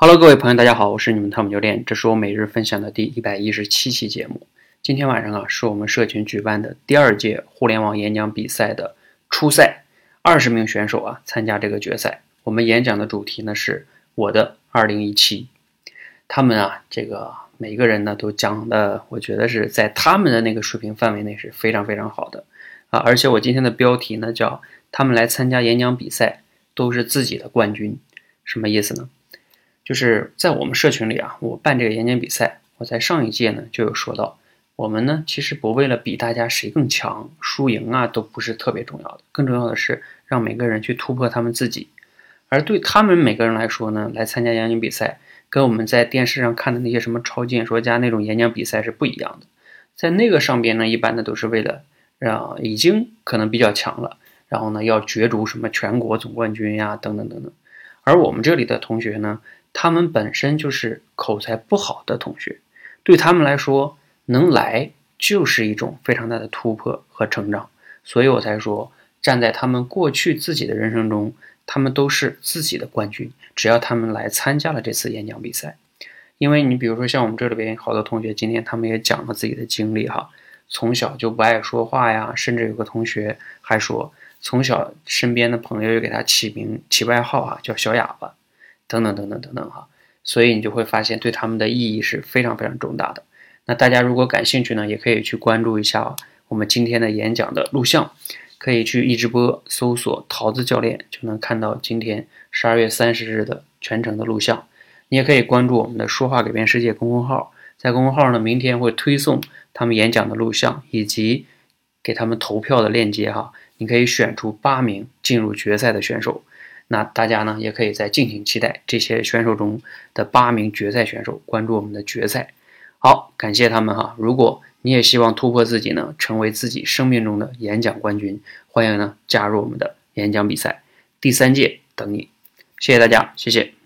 Hello，各位朋友，大家好，我是你们汤姆教练，这是我每日分享的第一百一十七期节目。今天晚上啊，是我们社群举办的第二届互联网演讲比赛的初赛，二十名选手啊参加这个决赛。我们演讲的主题呢是我的二零一七，他们啊这个每个人呢都讲的，我觉得是在他们的那个水平范围内是非常非常好的啊。而且我今天的标题呢叫他们来参加演讲比赛都是自己的冠军，什么意思呢？就是在我们社群里啊，我办这个演讲比赛，我在上一届呢就有说到，我们呢其实不为了比大家谁更强，输赢啊都不是特别重要的，更重要的是让每个人去突破他们自己。而对他们每个人来说呢，来参加演讲比赛，跟我们在电视上看的那些什么超级演说家那种演讲比赛是不一样的。在那个上边呢，一般的都是为了让已经可能比较强了，然后呢要角逐什么全国总冠军呀，等等等等。而我们这里的同学呢。他们本身就是口才不好的同学，对他们来说，能来就是一种非常大的突破和成长。所以我才说，站在他们过去自己的人生中，他们都是自己的冠军。只要他们来参加了这次演讲比赛，因为你比如说像我们这里边好多同学，今天他们也讲了自己的经历哈，从小就不爱说话呀，甚至有个同学还说，从小身边的朋友又给他起名起外号啊，叫小哑巴。等等等等等等哈，所以你就会发现对他们的意义是非常非常重大的。那大家如果感兴趣呢，也可以去关注一下我们今天的演讲的录像，可以去一直播搜索“桃子教练”，就能看到今天十二月三十日的全程的录像。你也可以关注我们的“说话改变世界”公众号，在公众号呢，明天会推送他们演讲的录像以及给他们投票的链接哈，你可以选出八名进入决赛的选手。那大家呢，也可以再敬请期待这些选手中的八名决赛选手，关注我们的决赛。好，感谢他们哈。如果你也希望突破自己呢，成为自己生命中的演讲冠军，欢迎呢加入我们的演讲比赛，第三届等你。谢谢大家，谢谢。